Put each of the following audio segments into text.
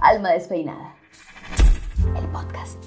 Alma Despeinada. El podcast.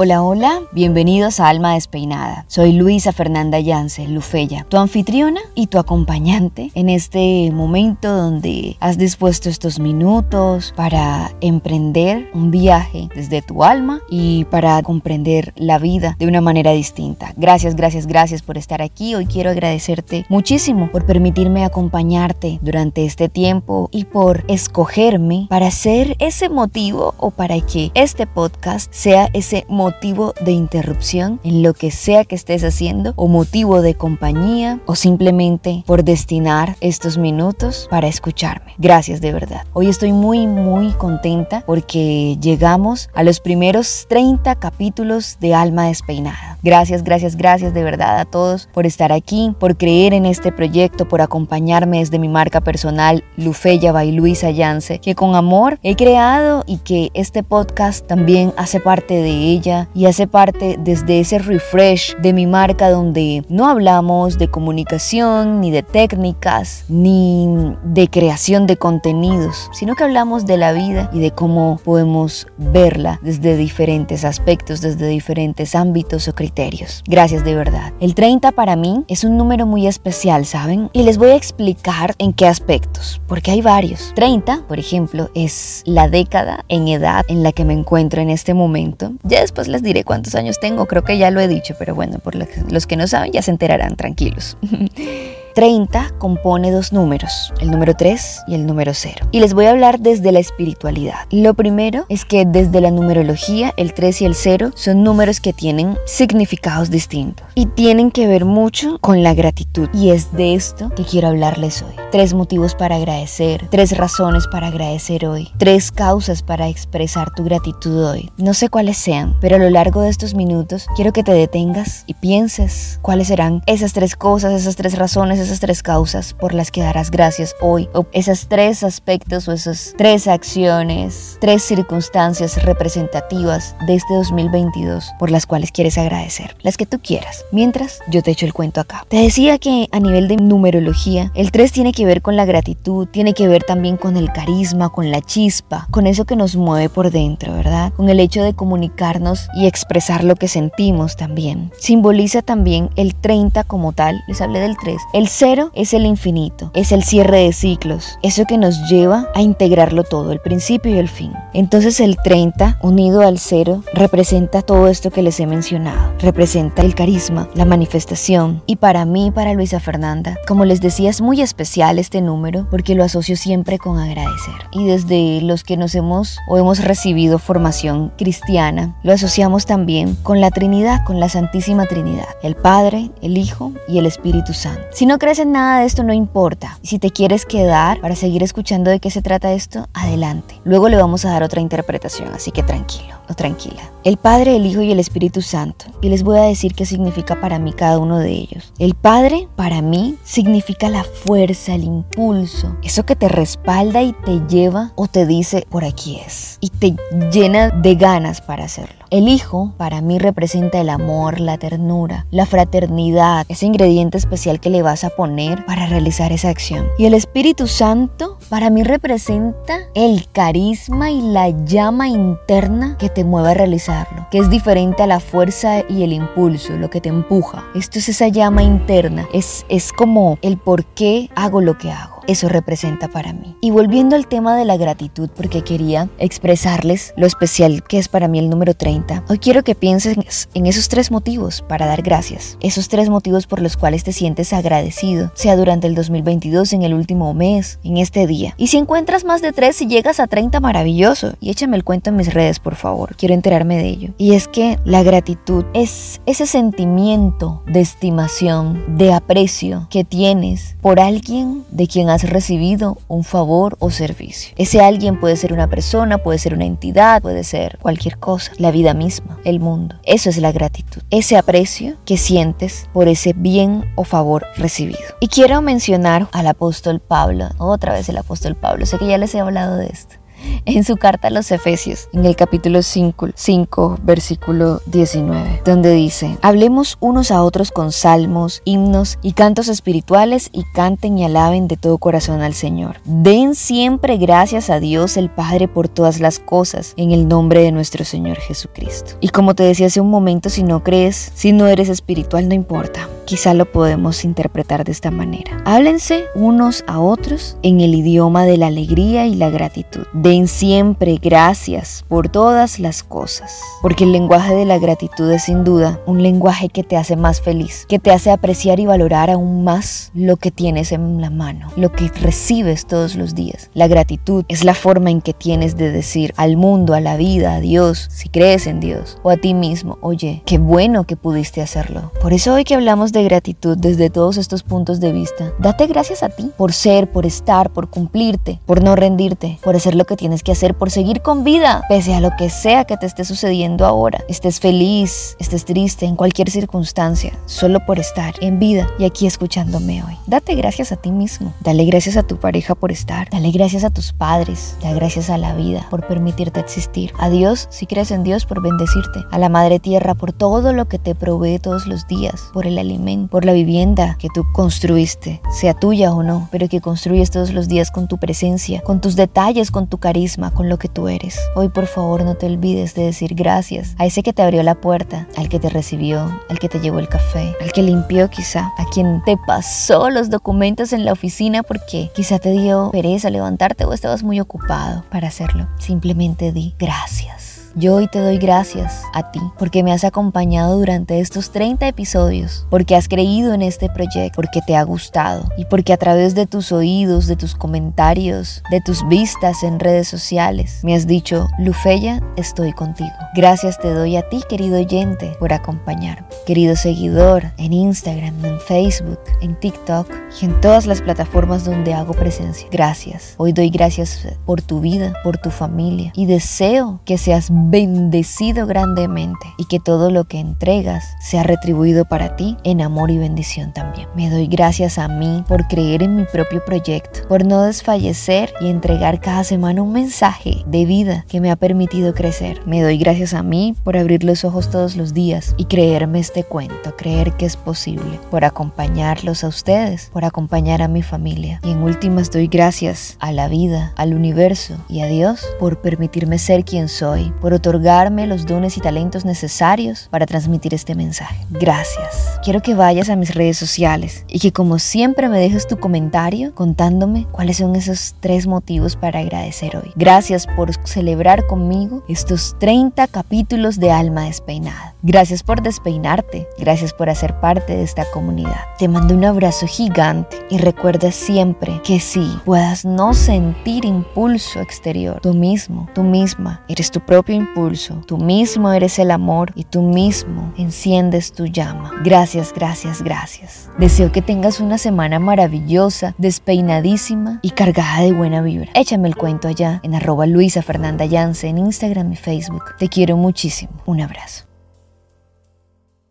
Hola, hola, bienvenidos a Alma Despeinada. Soy Luisa Fernanda Yance, Lufeya, tu anfitriona y tu acompañante en este momento donde has dispuesto estos minutos para emprender un viaje desde tu alma y para comprender la vida de una manera distinta. Gracias, gracias, gracias por estar aquí. Hoy quiero agradecerte muchísimo por permitirme acompañarte durante este tiempo y por escogerme para ser ese motivo o para que este podcast sea ese motivo motivo de interrupción en lo que sea que estés haciendo o motivo de compañía o simplemente por destinar estos minutos para escucharme. Gracias de verdad. Hoy estoy muy muy contenta porque llegamos a los primeros 30 capítulos de Alma Despeinada. Gracias, gracias, gracias de verdad a todos por estar aquí, por creer en este proyecto, por acompañarme desde mi marca personal Lufeya by Luisa Yance, que con amor he creado y que este podcast también hace parte de ella y hace parte desde ese refresh de mi marca donde no hablamos de comunicación, ni de técnicas, ni de creación de contenidos, sino que hablamos de la vida y de cómo podemos verla desde diferentes aspectos, desde diferentes ámbitos o criterios. Gracias de verdad. El 30 para mí es un número muy especial, ¿saben? Y les voy a explicar en qué aspectos, porque hay varios. 30, por ejemplo, es la década en edad en la que me encuentro en este momento. Ya después les diré cuántos años tengo, creo que ya lo he dicho, pero bueno, por los que no saben ya se enterarán, tranquilos. 30 compone dos números, el número 3 y el número 0. Y les voy a hablar desde la espiritualidad. Lo primero es que desde la numerología, el 3 y el 0 son números que tienen significados distintos y tienen que ver mucho con la gratitud. Y es de esto que quiero hablarles hoy. Tres motivos para agradecer, tres razones para agradecer hoy, tres causas para expresar tu gratitud hoy. No sé cuáles sean, pero a lo largo de estos minutos quiero que te detengas y pienses cuáles serán esas tres cosas, esas tres razones, esas tres causas por las que darás gracias hoy, o esas tres aspectos o esas tres acciones, tres circunstancias representativas de este 2022 por las cuales quieres agradecer, las que tú quieras. Mientras yo te echo el cuento acá. Te decía que a nivel de numerología, el 3 tiene que ver con la gratitud, tiene que ver también con el carisma, con la chispa, con eso que nos mueve por dentro, ¿verdad? Con el hecho de comunicarnos y expresar lo que sentimos también. Simboliza también el 30 como tal, les hablé del 3, el cero es el infinito, es el cierre de ciclos, eso que nos lleva a integrarlo todo, el principio y el fin. Entonces el 30 unido al cero representa todo esto que les he mencionado, representa el carisma, la manifestación y para mí, para Luisa Fernanda, como les decía, es muy especial este número porque lo asocio siempre con agradecer. Y desde los que nos hemos o hemos recibido formación cristiana, lo asociamos también con la Trinidad, con la Santísima Trinidad, el Padre, el Hijo y el Espíritu Santo. Crees en nada de esto, no importa. Si te quieres quedar para seguir escuchando de qué se trata esto, adelante. Luego le vamos a dar otra interpretación, así que tranquilo tranquila. El Padre, el Hijo y el Espíritu Santo. Y les voy a decir qué significa para mí cada uno de ellos. El Padre, para mí, significa la fuerza, el impulso, eso que te respalda y te lleva o te dice, por aquí es. Y te llena de ganas para hacerlo. El Hijo, para mí, representa el amor, la ternura, la fraternidad, ese ingrediente especial que le vas a poner para realizar esa acción. Y el Espíritu Santo, para mí, representa el carisma y la llama interna que te mueve a realizarlo, que es diferente a la fuerza y el impulso, lo que te empuja. Esto es esa llama interna, es, es como el por qué hago lo que hago. Eso representa para mí. Y volviendo al tema de la gratitud, porque quería expresarles lo especial que es para mí el número 30, hoy quiero que pienses en esos tres motivos para dar gracias, esos tres motivos por los cuales te sientes agradecido, sea durante el 2022, en el último mes, en este día. Y si encuentras más de tres, y llegas a 30, maravilloso. Y échame el cuento en mis redes, por favor. Quiero enterarme de ello. Y es que la gratitud es ese sentimiento de estimación, de aprecio que tienes por alguien de quien has recibido un favor o servicio. Ese alguien puede ser una persona, puede ser una entidad, puede ser cualquier cosa, la vida misma, el mundo. Eso es la gratitud. Ese aprecio que sientes por ese bien o favor recibido. Y quiero mencionar al apóstol Pablo, otra vez el apóstol Pablo, sé que ya les he hablado de esto en su carta a los Efesios, en el capítulo 5, 5, versículo 19, donde dice, hablemos unos a otros con salmos, himnos y cantos espirituales y canten y alaben de todo corazón al Señor. Den siempre gracias a Dios el Padre por todas las cosas, en el nombre de nuestro Señor Jesucristo. Y como te decía hace un momento, si no crees, si no eres espiritual, no importa. Quizá lo podemos interpretar de esta manera. Háblense unos a otros en el idioma de la alegría y la gratitud. Den siempre gracias por todas las cosas. Porque el lenguaje de la gratitud es sin duda un lenguaje que te hace más feliz, que te hace apreciar y valorar aún más lo que tienes en la mano, lo que recibes todos los días. La gratitud es la forma en que tienes de decir al mundo, a la vida, a Dios, si crees en Dios, o a ti mismo, oye, qué bueno que pudiste hacerlo. Por eso hoy que hablamos de gratitud desde todos estos puntos de vista. Date gracias a ti por ser, por estar, por cumplirte, por no rendirte, por hacer lo que tienes que hacer, por seguir con vida, pese a lo que sea que te esté sucediendo ahora. Estés feliz, estés triste, en cualquier circunstancia, solo por estar en vida y aquí escuchándome hoy. Date gracias a ti mismo. Dale gracias a tu pareja por estar. Dale gracias a tus padres. Dale gracias a la vida por permitirte existir. A Dios, si crees en Dios, por bendecirte. A la Madre Tierra por todo lo que te provee todos los días, por el alimento por la vivienda que tú construiste, sea tuya o no, pero que construyes todos los días con tu presencia, con tus detalles, con tu carisma, con lo que tú eres. Hoy por favor no te olvides de decir gracias a ese que te abrió la puerta, al que te recibió, al que te llevó el café, al que limpió quizá, a quien te pasó los documentos en la oficina porque quizá te dio pereza levantarte o estabas muy ocupado para hacerlo. Simplemente di gracias. Yo hoy te doy gracias a ti porque me has acompañado durante estos 30 episodios, porque has creído en este proyecto, porque te ha gustado y porque a través de tus oídos, de tus comentarios, de tus vistas en redes sociales, me has dicho, Lufeya, estoy contigo. Gracias te doy a ti, querido oyente, por acompañarme. Querido seguidor en Instagram, en Facebook, en TikTok y en todas las plataformas donde hago presencia. Gracias. Hoy doy gracias por tu vida, por tu familia y deseo que seas bendecido grandemente y que todo lo que entregas sea retribuido para ti en amor y bendición también. Me doy gracias a mí por creer en mi propio proyecto, por no desfallecer y entregar cada semana un mensaje de vida que me ha permitido crecer. Me doy gracias a mí por abrir los ojos todos los días y creerme este cuento, creer que es posible, por acompañarlos a ustedes, por acompañar a mi familia. Y en últimas doy gracias a la vida, al universo y a Dios por permitirme ser quien soy, por otorgarme los dones y talentos necesarios para transmitir este mensaje. Gracias. Quiero que vayas a mis redes sociales y que como siempre me dejes tu comentario contándome cuáles son esos tres motivos para agradecer hoy. Gracias por celebrar conmigo estos 30 capítulos de Alma Despeinada. Gracias por despeinarte, gracias por hacer parte de esta comunidad. Te mando un abrazo gigante y recuerda siempre que si puedas no sentir impulso exterior, tú mismo, tú misma, eres tu propio impulso, tú mismo eres el amor y tú mismo enciendes tu llama. Gracias, gracias, gracias. Deseo que tengas una semana maravillosa, despeinadísima y cargada de buena vibra. Échame el cuento allá en arroba Luisa Fernanda Yance en Instagram y Facebook. Te quiero muchísimo. Un abrazo.